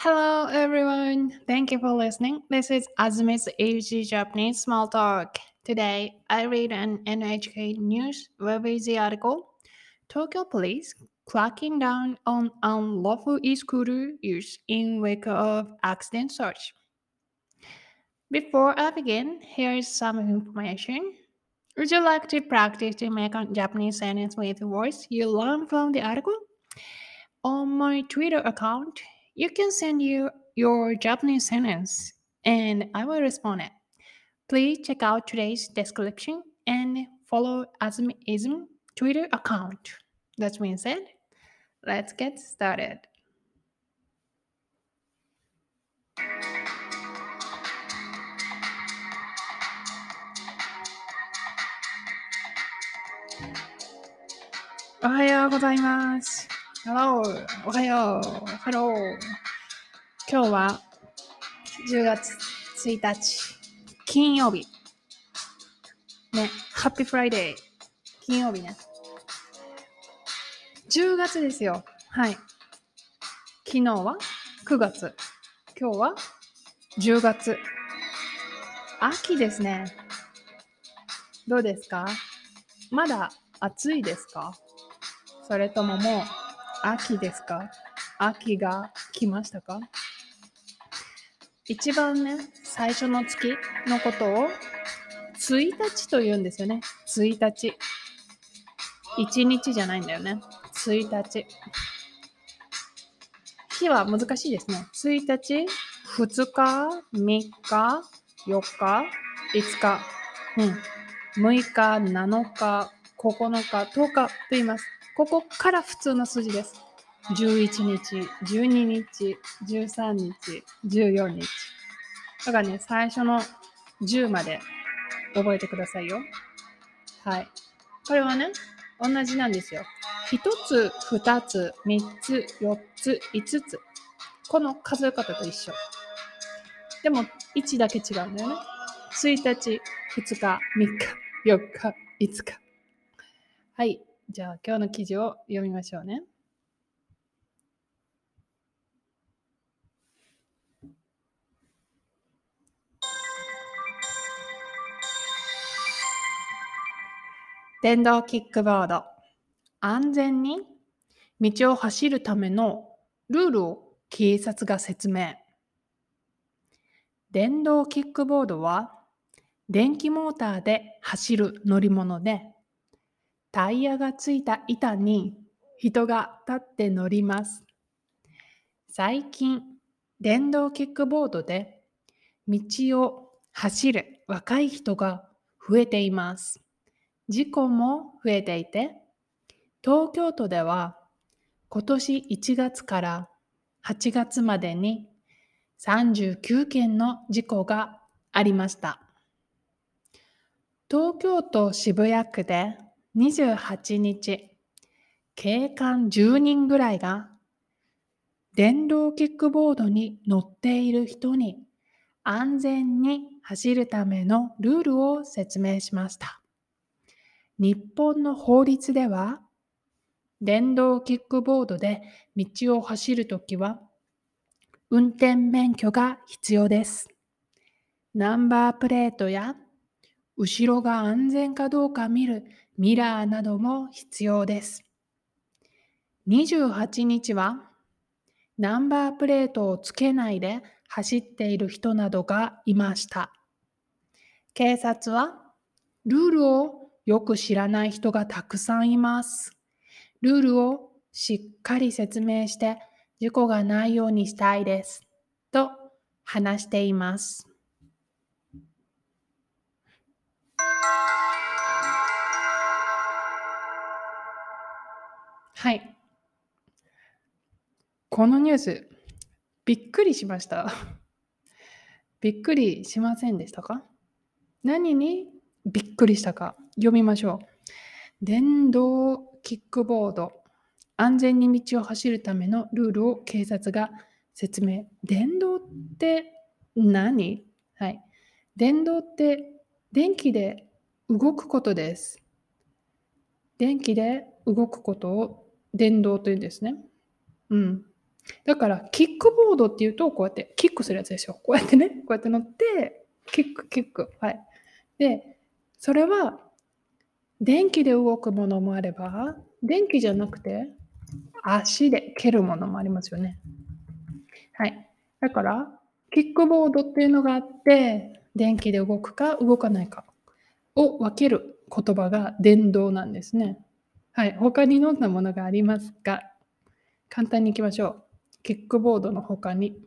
Hello, everyone. Thank you for listening. This is Azumi's Easy Japanese Small Talk. Today, I read an NHK News web easy article Tokyo Police cracking down on unlawful e-scooter use in wake of accident search. Before I begin, here is some information. Would you like to practice to make a Japanese sentence with words you learn from the article? On my Twitter account, you can send you your Japanese sentence and I will respond it. Please check out today's description and follow Azumism Twitter account. That's being said, let's get started. おはよう. Hello! おはよう !Hello! 今日は10月1日、金曜日。ね、 Happy Friday。金曜日ね。10月ですよ。はい。昨日は9月。今日は10月。秋ですね。どうですか？まだ暑いですか？それとももう秋ですか？秋が来ましたか？一番ね、最初の月のことを1日と言うんですよね。1日。1日じゃないんだよね。1日。日は難しいですね。1日、2日、3日、4日、5日、うん、6日、7日、9日、10日と言います。ここから普通の数字です。11日、12日、13日、14日。だからね、最初の10まで覚えてくださいよ。はい。これはね、同じなんですよ。1つ、2つ、3つ、4つ、5つ。この数え方と一緒。でも、1だけ違うんだよね。1日、2日、3日、4日、5日。はい。じゃあ今日の記事を読みましょうね。電動キックボード。安全に道を走るためのルールを警察が説明。電動キックボードは電気モーターで走る乗り物で、タイヤがついた板に人が立って乗ります。最近、電動キックボードで道を走る若い人が増えています。事故も増えていて、東京都では今年1月から8月までに39件の事故がありました。東京都渋谷区で28日、警官10人ぐらいが電動キックボードに乗っている人に安全に走るためのルールを説明しました。日本の法律では、電動キックボードで道を走るときは、運転免許が必要です。ナンバープレートや後ろが安全かどうか見るミラーなども必要です。28日はナンバープレートをつけないで走っている人などがいました。警察はルールをよく知らない人がたくさんいます。ルールをしっかり説明して事故がないようにしたいです。と話しています。はい。このニュース、びっくりしました。びっくりしませんでしたか？何にびっくりしたか？読みましょう。電動キックボード。安全に道を走るためのルールを警察が説明。電動って何？はい。電動って電気で動くことです。電気で動くことを電動というんですね。うん。だから、キックボードっていうと、こうやってキックするやつですよ。こうやってね、こうやって乗って、キック、キック。はい。で、それは、電気で動くものもあれば、電気じゃなくて、足で蹴るものもありますよね。はい。だから、キックボードっていうのがあって、電気で動くか動かないかを分ける言葉が電動なんですね。はい。他にどんなものがありますか？簡単にいきましょう。キックボードの他に、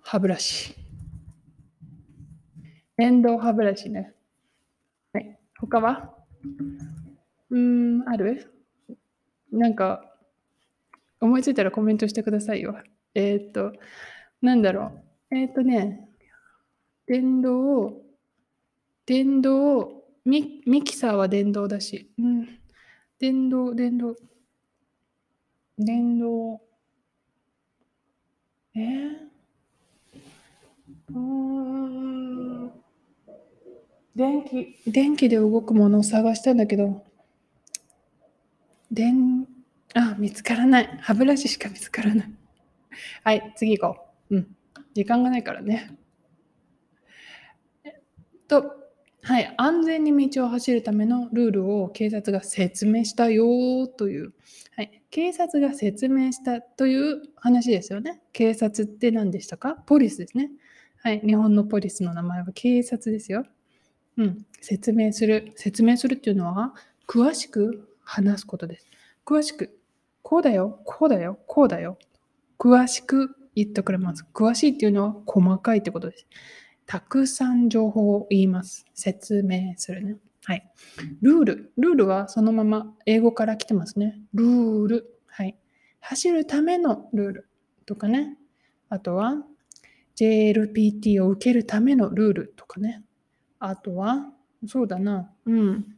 歯ブラシ。電動歯ブラシね。はい。他は？うーん、ある？なんか、思いついたらコメントしてくださいよ。えー、っと、なんだろう。えー、っとね、電動、電動ミ、ミキサーは電動だし、うん、電動、電動、電動、えー、うーん、電気、電気で動くものを探したんだけど、電、あ、見つからない。歯ブラシしか見つからない。はい、次行こう。うん。時間がないからね。えっと、はい、安全に道を走るためのルールを警察が説明したよという、はい、警察が説明したという話ですよね。警察って何でしたか？ポリスですね。はい、日本のポリスの名前は警察ですよ。うん、説明する。説明するっていうのは、詳しく話すことです。詳しく、こうだよ、こうだよ、こうだよ。詳しく言ってくれます。詳しいっていうのは細かいってことです。たくさん情報を言います。説明するね。はい。ルール。ルールはそのまま英語から来てますね。ルール。はい。走るためのルールとかね。あとは JLPT を受けるためのルールとかね。あとは、そうだな。うん。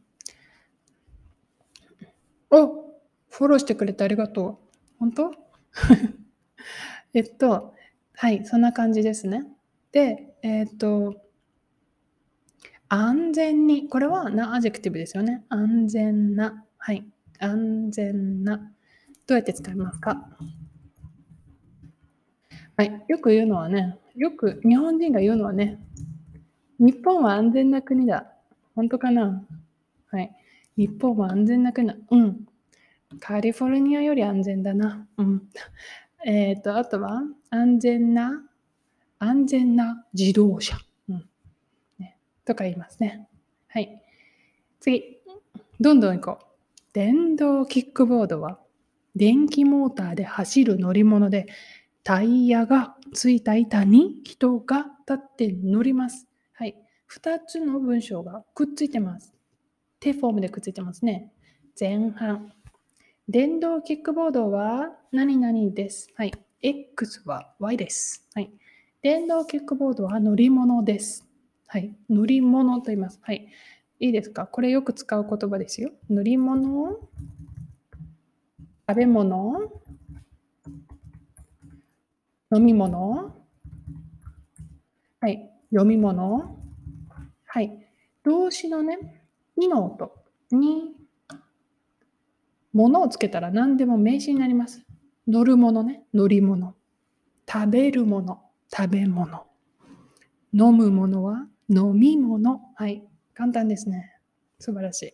おフォローしてくれてありがとう。本当？えっと、はい、そんな感じですね。で、えっ、ー、と、安全に、これはな adjective ですよね。安全な。はい。安全な。どうやって使いますか？はい。よく言うのはね、よく日本人が言うのはね、日本は安全な国だ。本当かな？はい。日本は安全な国だ。うん。カリフォルニアより安全だな。うん。えっ、ー、と、あとは、安全な安全な自動車、うんね、とか言いますね。はい。次、どんどん行こう。電動キックボードは電気モーターで走る乗り物でタイヤがついた板に人が立って乗ります。はい。2つの文章がくっついてます。手フォームでくっついてますね。前半。電動キックボードは何々です。はい。X は Y です。はい。電動キックボードは乗り物です。はい。乗り物と言います。はい。いいですか？これよく使う言葉ですよ。乗り物、食べ物、飲み物、はい。読み物、はい。動詞のね、2の音に、物をつけたら何でも名詞になります。乗るものね、乗り物。食べるもの、食べ物。飲むものは飲み物。はい。簡単ですね。素晴らしい。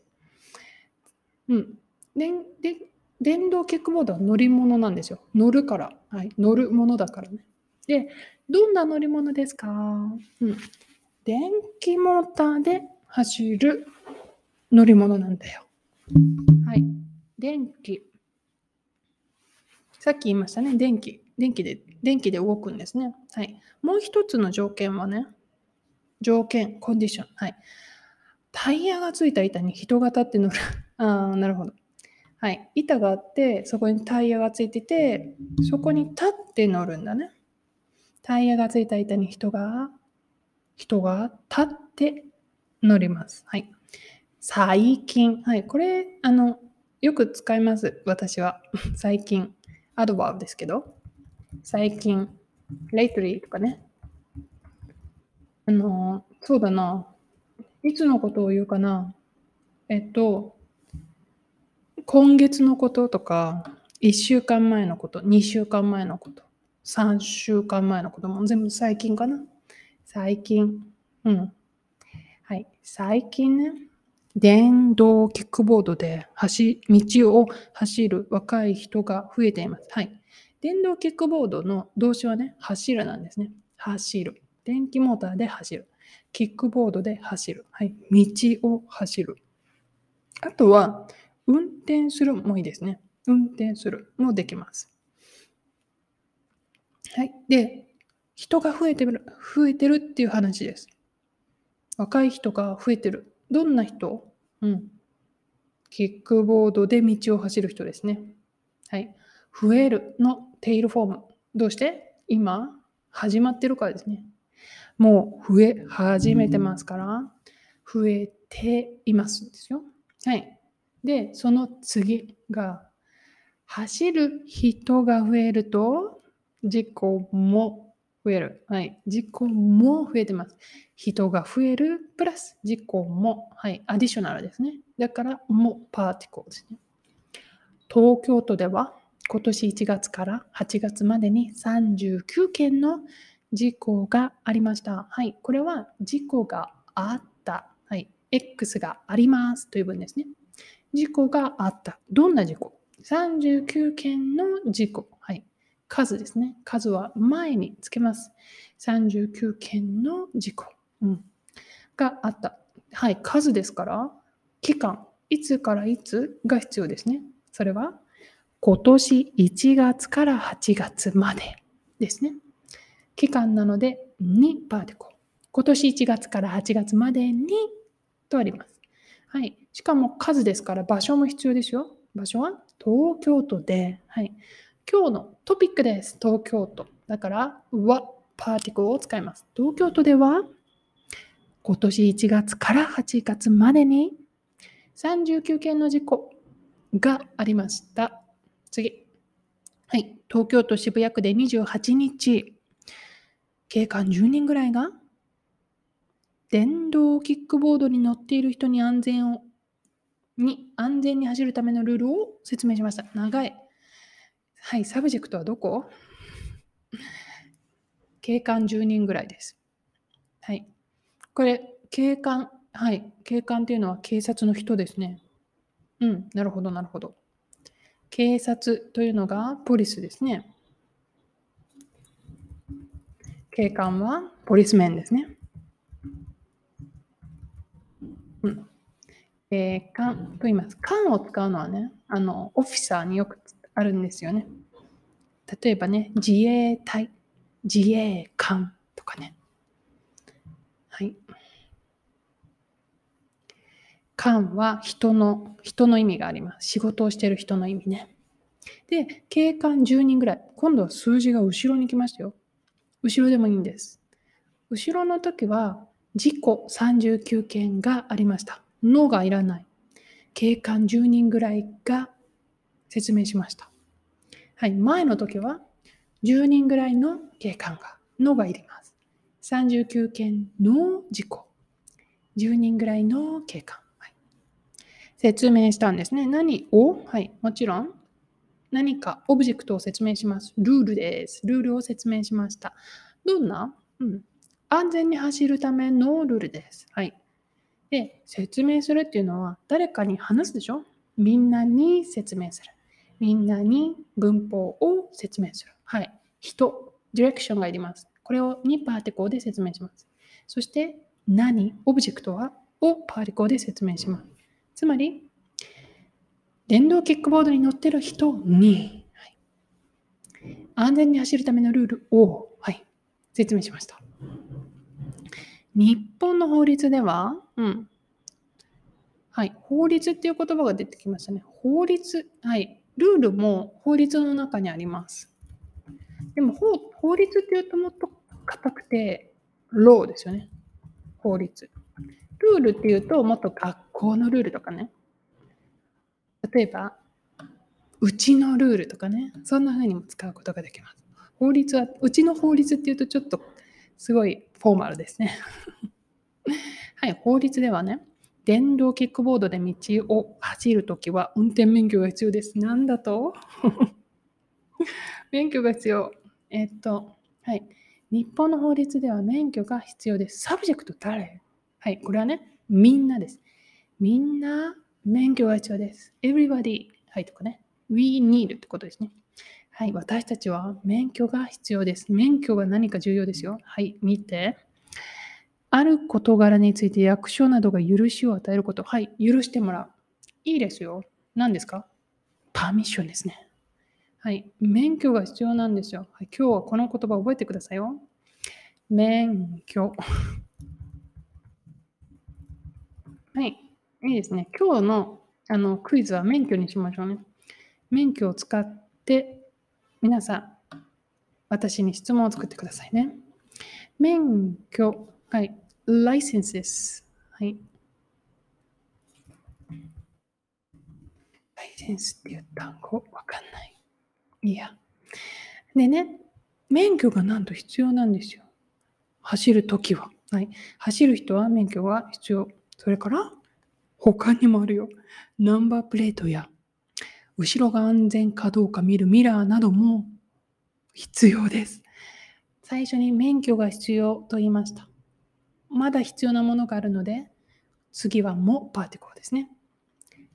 うん。でで電動キックボードは乗り物なんですよ。乗るから。はい。乗るものだからね。で、どんな乗り物ですか？うん。電気モーターで走る乗り物なんだよ。はい。電気。さっき言いましたね。電気。電気で、電気で動くんですね。はい。もう一つの条件はね、条件、コンディション。はい。タイヤがついた板に人が立って乗る。ああ、なるほど。はい。板があって、そこにタイヤがついてて、そこに立って乗るんだね。タイヤがついた板に人が、人が立って乗ります。はい。最近。はい。これ、あの、よく使います。私は。最近。アドバーですけど。最近、lately とかね。あの、そうだな。いつのことを言うかな。えっと、今月のこととか、1週間前のこと、2週間前のこと、3週間前のことも全部最近かな。最近。うん。はい。最近ね、電動キックボードで走道を走る若い人が増えています。はい。電動キックボードの動詞はね、走るなんですね。走る。電気モーターで走る。キックボードで走る。はい。道を走る。あとは、運転するもいいですね。運転するもできます。はい。で、人が増えてる、増えてるっていう話です。若い人が増えてる。どんな人？うん。キックボードで道を走る人ですね。はい。増えるのテイルフォーム。どうして？今、始まってるからですね。もう増え始めてますから、増えていますですよ。はい。で、その次が、走る人が増えると、事故も増える。はい。事故も増えてます。人が増えるプラス事故も、はい。アディショナルですね。だから、もパーティコですね。東京都では今年1月から8月までに39件の事故がありました。はい。これは事故があった。はい。X がありますという文ですね。事故があった。どんな事故 ?39 件の事故。はい。数ですね。数は前につけます。39件の事故、うん、があった。はい。数ですから、期間、いつからいつが必要ですね。それは今年1月から8月までですね。期間なので2パーティコ。今年1月から8月までにとあります。はい。しかも数ですから場所も必要ですよ。場所は？東京都で、はい。今日のトピックです。東京都。だから、はパーティコを使います。東京都では今年1月から8月までに39件の事故がありました。次。はい。東京都渋谷区で28日、警官10人ぐらいが？電動キックボードに乗っている人に安全をに安全に走るためのルールを説明しました。長い。はい、 subject はどこ？警官10人ぐらいです。はい。これ、警官、はい。警官っていうのは警察の人ですね。うん、なるほど、なるほど。警察というのが police ですね。警官はポリスメンですね。うん。警官と言います。官を使うのはね、あの、オフィサーによくあるんですよね。例えばね、自衛隊、自衛官とかね。はい。官は人の、人の意味があります。仕事をしている人の意味ね。で、警官10人ぐらい。今度は数字が後ろに来ましたよ。後ろでもいいんです。後ろの時は事故39件がありました。のがいらない。警官10人ぐらいが説明しました。はい、前の時は10人ぐらいの警官がのがいります。39件の事故。10人ぐらいの警官。説明したんですね。何を？はい、もちろん何かオブジェクトを説明します。ルールです。ルールを説明しました。どんな、うん、安全に走るためのルールです。はい。で、説明するっていうのは誰かに話すでしょ？みんなに説明する。みんなに文法を説明する。はい。人、ディレクションがいります。これを2パーティコーで説明します。そして、何、オブジェクトは？をパーティコーで説明します。つまり、電動キックボードに乗ってる人に、はい、安全に走るためのルールを、はい、説明しました。日本の法律では、うん。はい、法律っていう言葉が出てきましたね。法律、はい、ルールも法律の中にあります。でも法法律っていうともっと硬くて、ローですよね。法律。ルールっていうともっと学校のルールとかね。例えば、うちのルールとかね、そんな風にも使うことができます。法律は、うちの法律っていうとちょっとすごいフォーマルですね。はい、法律ではね、電動キックボードで道を走るときは運転免許が必要です。なんだと？免許が必要。えっと、はい。日本の法律では免許が必要です。 subject 誰？はい。これはね、みんなです。みんな免許が必要です。everybody。はい。とかね。we need ってことですね。はい。私たちは免許が必要です。免許が何か重要ですよ。はい。見て。ある事柄について役所などが許しを与えること。はい。許してもらう。いいですよ。何ですか？パーミッションですね。はい。免許が必要なんですよ。はい、今日はこの言葉覚えてくださいよ。免許。はい。いいですね。今日のあのクイズは免許にしましょうね。免許を使って皆さん、私に質問を作ってくださいね。免許。はい。ライセンスです。はい。ライセンスっていう単語わかんない。いや。でね、免許がなんと必要なんですよ。走るときは。はい。走る人は免許が必要。それから、他にもあるよ。ナンバープレートや、後ろが安全かどうか見るミラーなども必要です。最初に免許が必要と言いました。まだ必要なものがあるので、次はもパーティコーですね。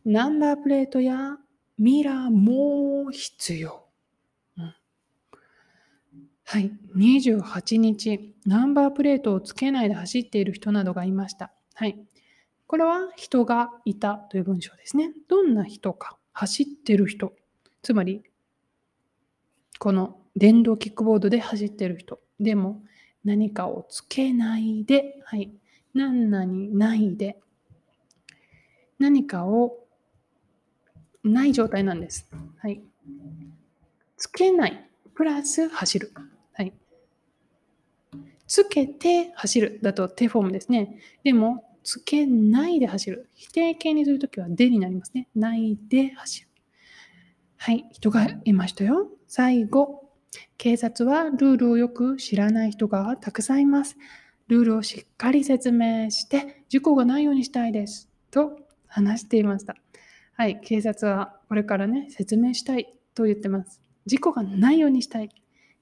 ナンバープレートやミラーも必要。うんはい。28日、ナンバープレートをつけないで走っている人などがいました。はい。これは人がいたという文章ですね。どんな人か。走ってる人。つまり、この電動キックボードで走ってる人。でも、何かをつけないで、はい。何々ないで、何かをない状態なんです。はい。つけない。プラス走る。はい。つけて走るだと手フォームですね。でも、つけないで走る。否定形にするときはでになりますね。ないで走る。はい。人がいましたよ。最後。警察はルールをよく知らない人がたくさんいます。ルールをしっかり説明して事故がないようにしたいです。と話していました。はい。警察はこれからね、説明したいと言ってます。事故がないようにしたい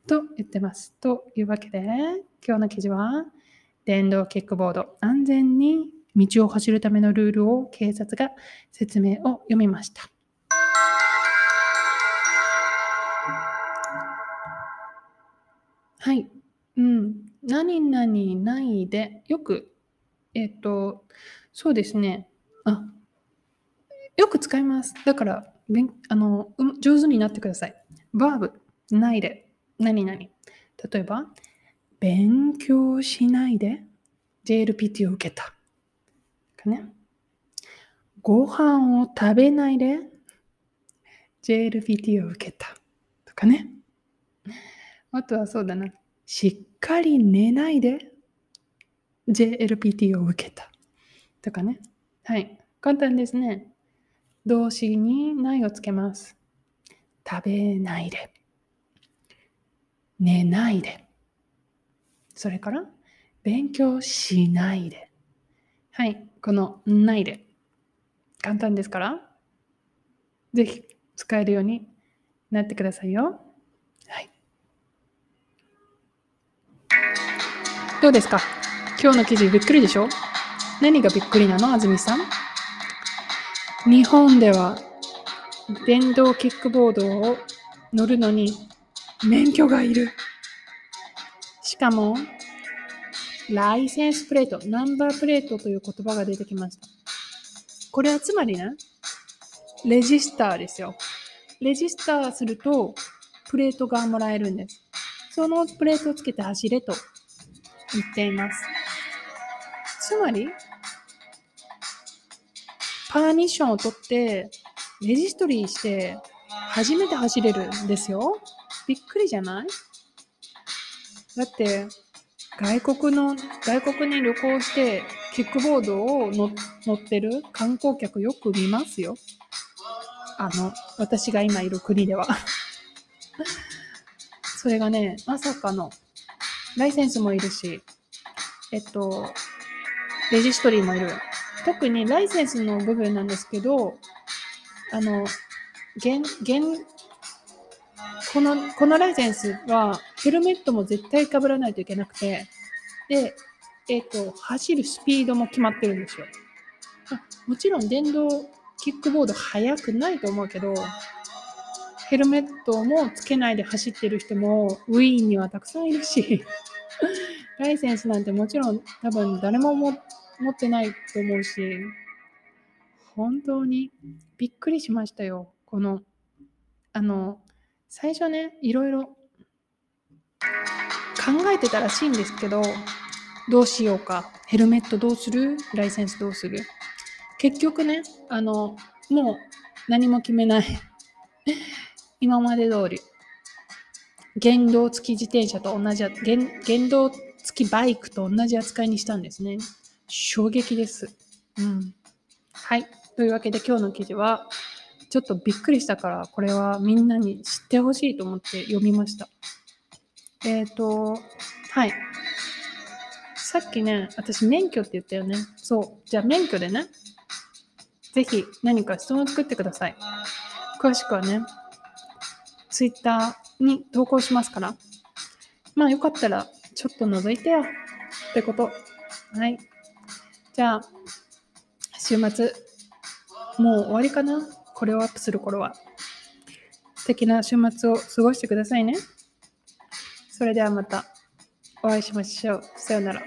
と言ってます。というわけで、今日の記事は、電動キックボード、安全に道を走るためのルールを警察が説明を読みました。はい。うん。何々ないで、よく、えっ、と、そうですね。あ、よく使います。だから、あの上手になってください。バーブ、ないで、何々。例えば、勉強しないで JLPT を受けた。かね。ご飯を食べないで JLPT を受けた。とかね。あとはそうだな。しっかり寝ないで JLPT を受けた。とかね。はい。簡単ですね。動詞にないをつけます。食べないで。寝ないで。それから、勉強しないで。はい。このないで。簡単ですから、ぜひ使えるようになってくださいよ。はい。どうですか？今日の記事びっくりでしょ？何がびっくりなの？安住さん日本では電動キックボードを乗るのに免許がいる。しかも、ライセンスプレート、ナンバープレートという言葉が出てきました。これはつまりね、レジスターですよ。レジスターすると、プレートがもらえるんです。そのプレートをつけて走れと言っています。つまり、パーミッションを取って、レジストリーして、初めて走れるんですよ。びっくりじゃない？だって、外国の、外国に旅行して、キックボードを乗ってる観光客よく見ますよ。あの、私が今いる国では。それがね、まさかの、ライセンスもいるし、えっと、レジストリーもいる。特にライセンスの部分なんですけど、あの、現、現、この、このライセンスはヘルメットも絶対被らないといけなくて、で、えっ、と、走るスピードも決まってるんですよ。もちろん電動キックボード速くないと思うけど、ヘルメットもつけないで走ってる人もウィーンにはたくさんいるし、ライセンスなんてもちろん多分誰も持ってないと思うし、本当にびっくりしましたよ。この、あの、最初ね、いろいろ考えてたらしいんですけど、どうしようか。ヘルメットどうする？ライセンスどうする？結局ね、あの、もう何も決めない。今まで通り。原動付き自転車と同じ、原原動付きバイクと同じ扱いにしたんですね。衝撃です。うん。はい。というわけで今日の記事は、ちょっとびっくりしたから、これはみんなに知ってほしいと思って読みました。えっ、ー、と、はい。さっきね、私免許って言ったよね。そう。じゃあ免許でね、ぜひ何か質問を作ってください。詳しくはね、ツイッターに投稿しますから。まあよかったらちょっと覗いてよってこと。はい。じゃあ、週末、もう終わりかな？これをアップする頃は。素敵な週末を過ごしてくださいね。それではまたお会いしましょう。さようなら。